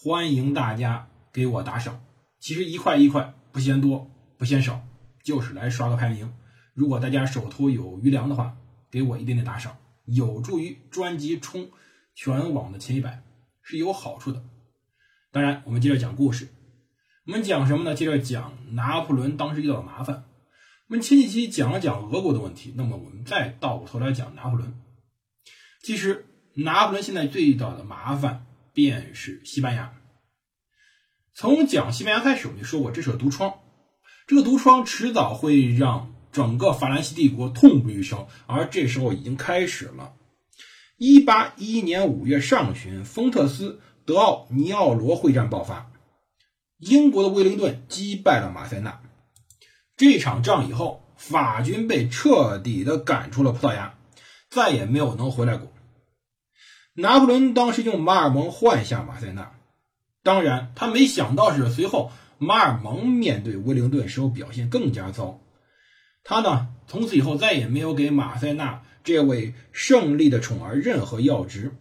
欢迎大家给我打赏。其实一块一块不嫌多，不嫌少，就是来刷个排名。如果大家手头有余粮的话，给我一点点打赏。有助于专辑冲全网的前一百，是有好处的。当然，我们接着讲故事。我们讲什么呢？接着讲拿破仑当时遇到的麻烦。我们前几期讲了讲俄国的问题，那么我们再倒过头来讲拿破仑。其实，拿破仑现在最遇到的麻烦便是西班牙。从讲西班牙开始，我就说过这是个毒疮，这个毒疮迟早会让。整个法兰西帝国痛不欲生，而这时候已经开始了。一八一一年五月上旬，丰特斯德奥尼奥罗会战爆发，英国的威灵顿击败了马塞纳。这场仗以后，法军被彻底的赶出了葡萄牙，再也没有能回来过。拿破仑当时用马尔蒙换下马塞纳，当然他没想到是随后马尔蒙面对威灵顿时候表现更加糟。他呢，从此以后再也没有给马塞纳这位胜利的宠儿任何要职。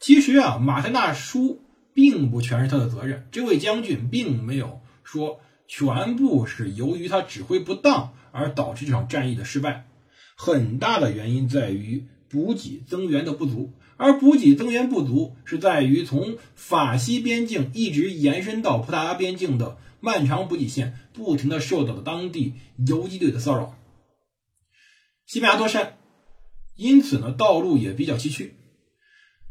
其实啊，马塞纳输并不全是他的责任，这位将军并没有说全部是由于他指挥不当而导致这场战役的失败。很大的原因在于补给增援的不足，而补给增援不足是在于从法西边境一直延伸到葡萄牙边境的。漫长补给线不停的受到了当地游击队的骚扰。西班牙多山，因此呢，道路也比较崎岖。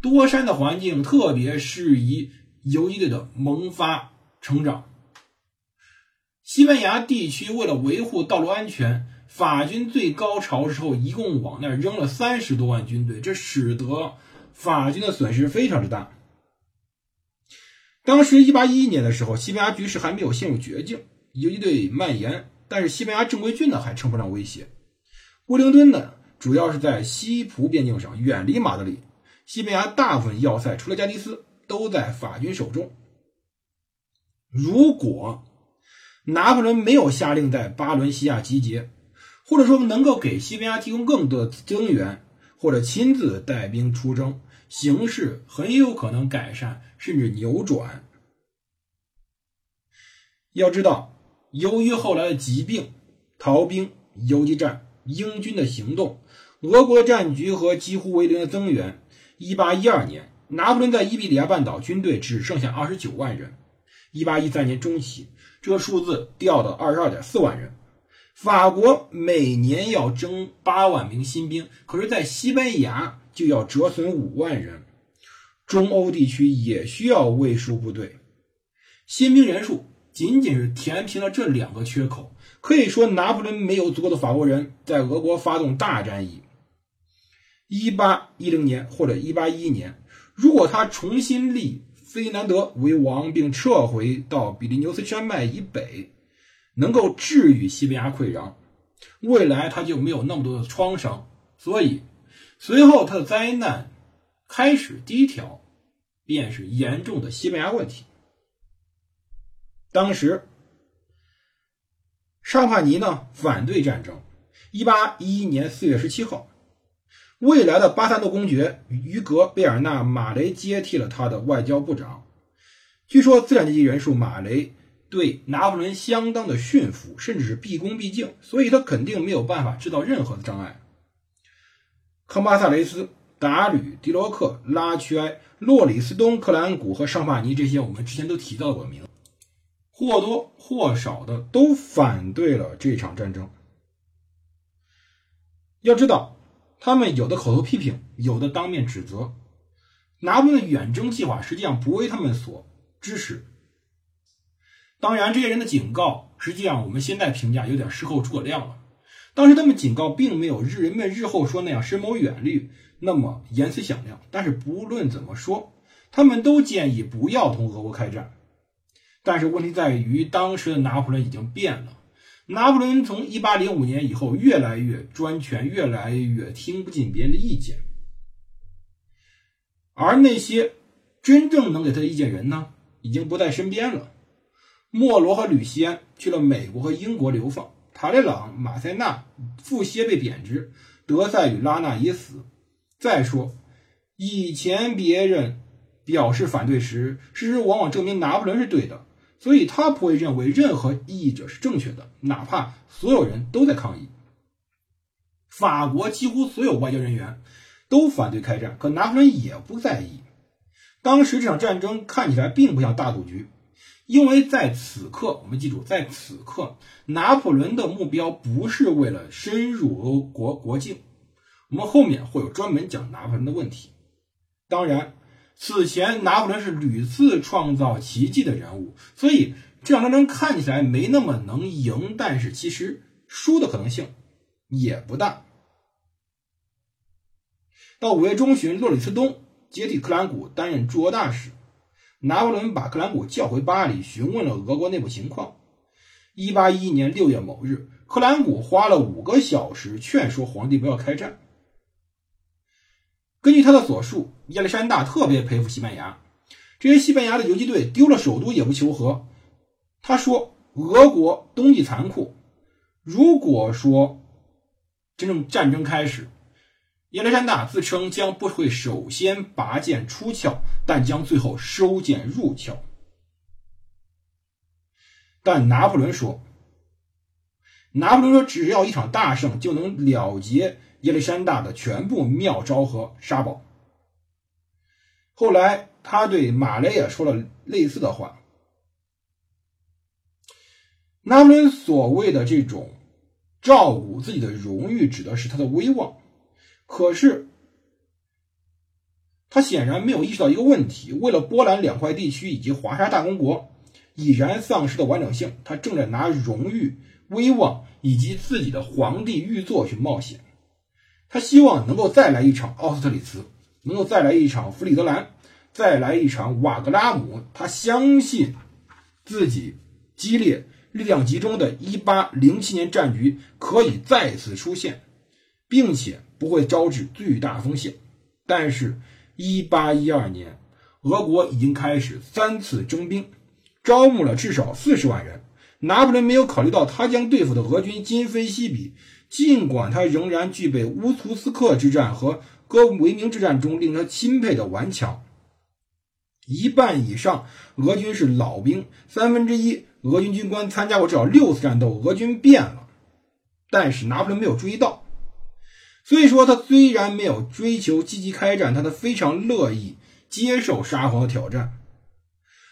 多山的环境特别适宜游击队的萌发成长。西班牙地区为了维护道路安全，法军最高潮时候一共往那扔了三十多万军队，这使得法军的损失非常之大。当时，一八一一年的时候，西班牙局势还没有陷入绝境，游击队蔓延，但是西班牙正规军呢还称不上威胁。威灵顿呢，主要是在西葡边境上，远离马德里。西班牙大部分要塞，除了加的斯，都在法军手中。如果拿破仑没有下令在巴伦西亚集结，或者说能够给西班牙提供更多的增援，或者亲自带兵出征。形势很有可能改善，甚至扭转。要知道，由于后来的疾病、逃兵、游击战、英军的行动、俄国的战局和几乎为零的增援，1812年，拿破仑在伊比利亚半岛军队只剩下29万人。1813年中期，这个数字掉到22.4万人。法国每年要征8万名新兵，可是，在西班牙。就要折损五万人，中欧地区也需要卫戍部队，新兵人数仅仅是填平了这两个缺口。可以说，拿破仑没有足够的法国人在俄国发动大战役。一八一零年或者一八一一年，如果他重新立费南德为王，并撤回到比利牛斯山脉以北，能够治愈西班牙溃疡，未来他就没有那么多的创伤。所以。随后，他的灾难开始第一条，便是严重的西班牙问题。当时，沙帕尼呢反对战争。一八一一年四月十七号，未来的巴萨诺公爵于格贝尔纳马雷接替了他的外交部长。据说，资产阶级人数马雷对拿破仑相当的驯服，甚至是毕恭毕敬，所以他肯定没有办法制造任何的障碍。康巴萨雷斯、达吕、迪罗克、拉屈埃、洛里斯东、克兰古和尚帕尼这些，我们之前都提到过名，或多或少的都反对了这场战争。要知道，他们有的口头批评，有的当面指责。拿破仑远征计划实际上不为他们所支持。当然，这些人的警告，实际上我们现在评价有点事后诸葛亮了。当时他们警告并没有日人们日后说那样深谋远虑，那么言辞响亮。但是不论怎么说，他们都建议不要同俄国开战。但是问题在于，当时的拿破仑已经变了。拿破仑从1805年以后越来越专权，越来越听不进别人的意见，而那些真正能给他的意见人呢，已经不在身边了。莫罗和吕西安去了美国和英国流放，塔列朗、马塞纳、富歇被贬值，德塞与拉纳也死。再说，以前别人表示反对时，事实往往证明拿破仑是对的，所以他不会认为任何异议者是正确的，哪怕所有人都在抗议。法国几乎所有外交人员都反对开战，可拿破仑也不在意。当时这场战争看起来并不像大赌局。因为在此刻，我们记住，在此刻，拿破仑的目标不是为了深入俄国国境。我们后面会有专门讲拿破仑的问题。当然，此前拿破仑是屡次创造奇迹的人物，所以这场战争看起来没那么能赢，但是其实输的可能性也不大。到五月中旬，洛里斯东接替克兰古担任驻俄大使。拿破仑把克兰古叫回巴黎，询问了俄国内部情况。一八一一年六月某日，克兰古花了五个小时劝说皇帝不要开战。根据他的所述，亚历山大特别佩服西班牙，这些西班牙的游击队丢了首都也不求和。他说：“俄国冬季残酷，如果说真正战争开始。”亚历山大自称将不会首先拔剑出鞘，但将最后收剑入鞘。但拿破仑说：“拿破仑说，只要一场大胜，就能了结亚历山大的全部妙招和沙宝。”后来，他对马雷也说了类似的话。拿破仑所谓的这种照顾自己的荣誉，指的是他的威望。可是，他显然没有意识到一个问题：为了波兰两块地区以及华沙大公国已然丧失的完整性，他正在拿荣誉、威望以及自己的皇帝御座去冒险。他希望能够再来一场奥斯特里茨，能够再来一场弗里德兰，再来一场瓦格拉姆。他相信自己激烈、力量集中的1807年战局可以再次出现，并且。不会招致巨大风险，但是，一八一二年，俄国已经开始三次征兵，招募了至少四十万人。拿破仑没有考虑到他将对付的俄军今非昔比，尽管他仍然具备乌图斯克之战和哥维明之战中令他钦佩的顽强。一半以上俄军是老兵，三分之一俄军军官参加过至少六次战斗。俄军变了，但是拿破仑没有注意到。所以说，他虽然没有追求积极开战，但他非常乐意接受沙皇的挑战。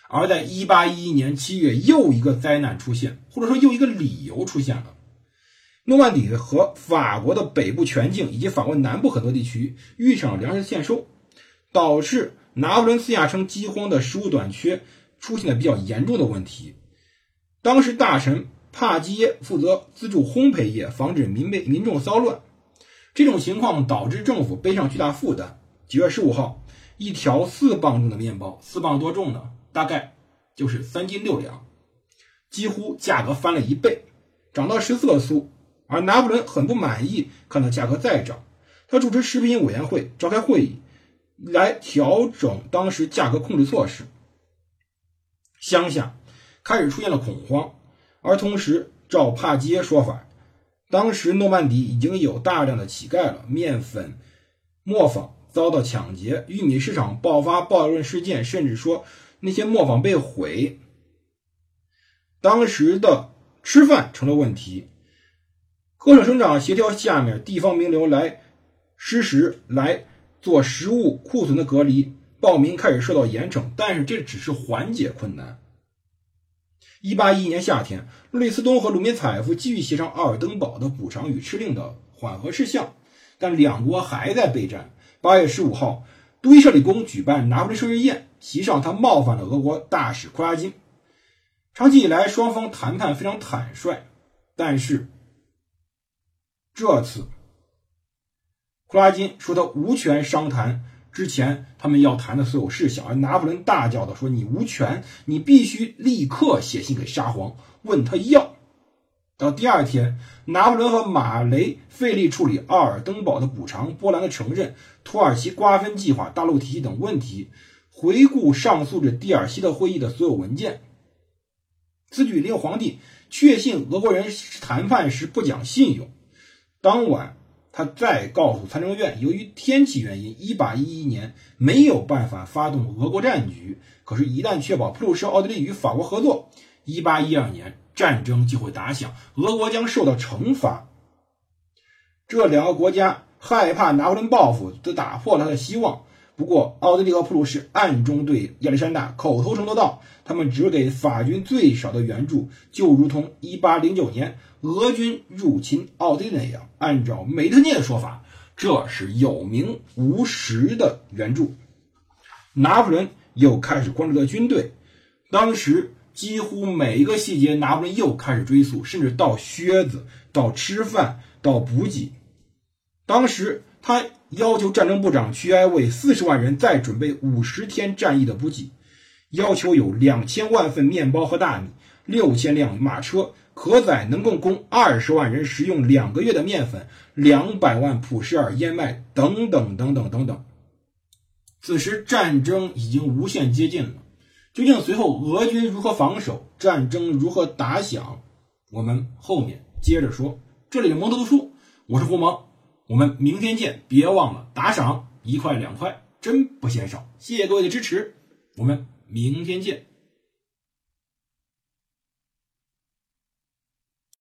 而在1811年7月，又一个灾难出现，或者说又一个理由出现了：诺曼底和法国的北部全境以及法国南部很多地区遇上了粮食欠收，导致拿破仑私下称饥荒的食物短缺出现了比较严重的问题。当时大臣帕基耶负责资助烘焙业，防止民被民众骚乱。这种情况导致政府背上巨大负担。九月十五号，一条四磅重的面包，四磅多重呢？大概就是三斤六两，几乎价格翻了一倍，涨到十四个苏。而拿破仑很不满意，看到价格再涨，他主持食品委员会召开会议，来调整当时价格控制措施。乡下开始出现了恐慌，而同时，照帕基耶说法。当时诺曼底已经有大量的乞丐了，面粉、磨坊遭到抢劫，玉米市场爆发暴乱事件，甚至说那些磨坊被毁。当时的吃饭成了问题，各省省长协调下面地方名流来施食，来做食物库存的隔离，暴民开始受到严惩，但是这只是缓解困难。一八一一年夏天，路易斯东和鲁米采夫继续协商奥尔登堡的补偿与敕令的缓和事项，但两国还在备战。八月十五号，杜伊舍里宫举办拿破仑生日宴，席上他冒犯了俄国大使库拉金。长期以来，双方谈判非常坦率，但是这次库拉金说他无权商谈之前他们要谈的所有事项，而拿破仑大叫的说：“你无权，你必须立刻写信给沙皇，问他要。”到第二天，拿破仑和马雷费力处理奥尔登堡的补偿、波兰的承认、土耳其瓜分计划、大陆体系等问题，回顾上诉着蒂尔希特会议的所有文件。此举令皇帝确信俄国人谈判时不讲信用。当晚。他再告诉参政院，由于天气原因，1811年没有办法发动俄国战局。可是，一旦确保普鲁士、奥地利与法国合作，1812年战争就会打响，俄国将受到惩罚。这两个国家害怕拿破仑报复，都打破了他的希望。不过，奥地利和普鲁士暗中对亚历山大口头承诺道，他们只给法军最少的援助，就如同1809年俄军入侵奥地利那样。按照梅特涅的说法，这是有名无实的援助。拿破仑又开始关注到军队，当时几乎每一个细节，拿破仑又开始追溯，甚至到靴子、到吃饭、到补给。当时他。要求战争部长屈埃为四十万人再准备五十天战役的补给，要求有两千万份面包和大米，六千辆马车，可载能够供二十万人食用两个月的面粉，两百万普什尔燕麦等等等等等等。此时战争已经无限接近了，究竟随后俄军如何防守，战争如何打响，我们后面接着说。这里是蒙特读书，我是胡蒙。我们明天见，别忘了打赏一块两块，真不嫌少。谢谢各位的支持，我们明天见。